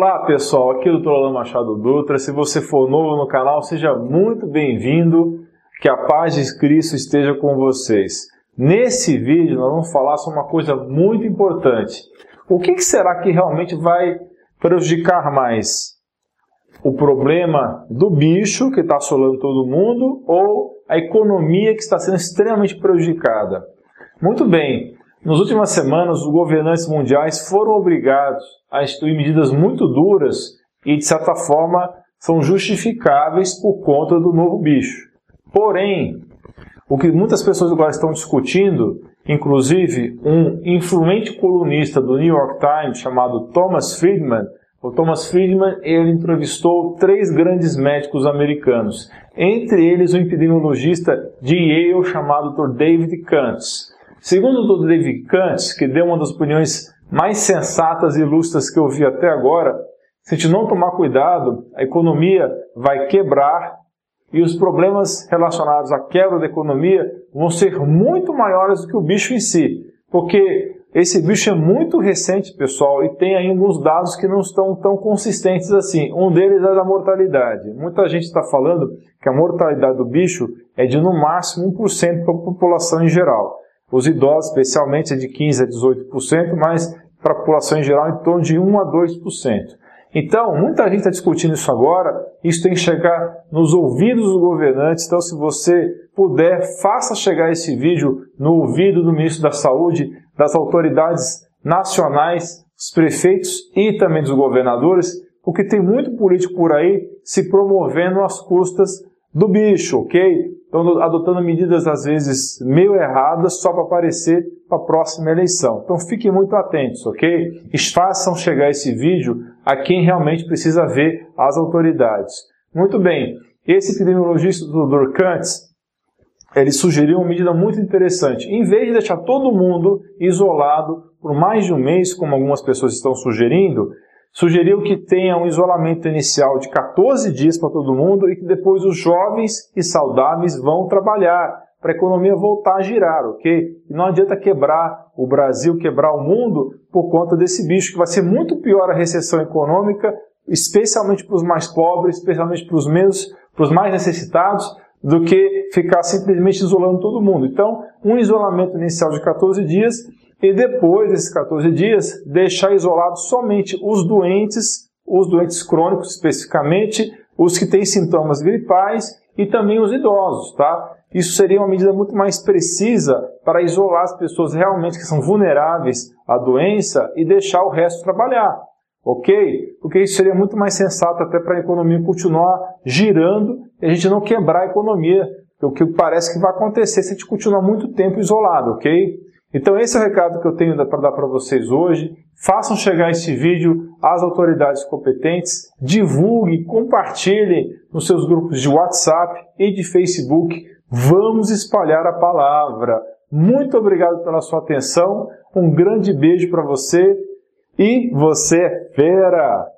Olá pessoal, aqui é o Dr. Machado Dutra. Se você for novo no canal, seja muito bem-vindo. Que a paz de Cristo esteja com vocês. Nesse vídeo nós vamos falar sobre uma coisa muito importante. O que será que realmente vai prejudicar mais? O problema do bicho que está assolando todo mundo ou a economia que está sendo extremamente prejudicada? Muito bem, nas últimas semanas, os governantes mundiais foram obrigados a instituir medidas muito duras e, de certa forma, são justificáveis por conta do novo bicho. Porém, o que muitas pessoas agora estão discutindo, inclusive um influente colunista do New York Times chamado Thomas Friedman, o Thomas Friedman ele entrevistou três grandes médicos americanos, entre eles o epidemiologista de Yale chamado Dr. David Kantz. Segundo o. David Kantz, que deu uma das opiniões mais sensatas e lustras que eu vi até agora, se a gente não tomar cuidado, a economia vai quebrar e os problemas relacionados à quebra da economia vão ser muito maiores do que o bicho em si. Porque esse bicho é muito recente, pessoal, e tem aí alguns dados que não estão tão consistentes assim. Um deles é da mortalidade. Muita gente está falando que a mortalidade do bicho é de no máximo 1% para a população em geral. Os idosos, especialmente, é de 15% a 18%, mas para a população em geral, em torno de 1 a 2%. Então, muita gente está discutindo isso agora, isso tem que chegar nos ouvidos dos governantes. Então, se você puder, faça chegar esse vídeo no ouvido do ministro da Saúde, das autoridades nacionais, dos prefeitos e também dos governadores, porque tem muito político por aí se promovendo às custas do bicho, ok? Estão adotando medidas às vezes meio erradas só para aparecer para a próxima eleição. Então fiquem muito atentos, ok? Façam chegar esse vídeo a quem realmente precisa ver as autoridades. Muito bem, esse epidemiologista do Dr. Kantz, ele sugeriu uma medida muito interessante. Em vez de deixar todo mundo isolado por mais de um mês, como algumas pessoas estão sugerindo, sugeriu que tenha um isolamento inicial de 14 dias para todo mundo e que depois os jovens e saudáveis vão trabalhar para a economia voltar a girar, ok? E não adianta quebrar o Brasil, quebrar o mundo por conta desse bicho, que vai ser muito pior a recessão econômica, especialmente para os mais pobres, especialmente para os menos, para os mais necessitados, do que ficar simplesmente isolando todo mundo. Então, um isolamento inicial de 14 dias e depois desses 14 dias, deixar isolados somente os doentes, os doentes crônicos especificamente, os que têm sintomas gripais e também os idosos, tá? Isso seria uma medida muito mais precisa para isolar as pessoas realmente que são vulneráveis à doença e deixar o resto trabalhar, ok? Porque isso seria muito mais sensato até para a economia continuar girando e a gente não quebrar a economia, o que parece que vai acontecer se a gente continuar muito tempo isolado, ok? Então esse é o recado que eu tenho para dar para vocês hoje. Façam chegar esse vídeo às autoridades competentes, divulguem, compartilhem nos seus grupos de WhatsApp e de Facebook. Vamos espalhar a palavra. Muito obrigado pela sua atenção. Um grande beijo para você e você é fera!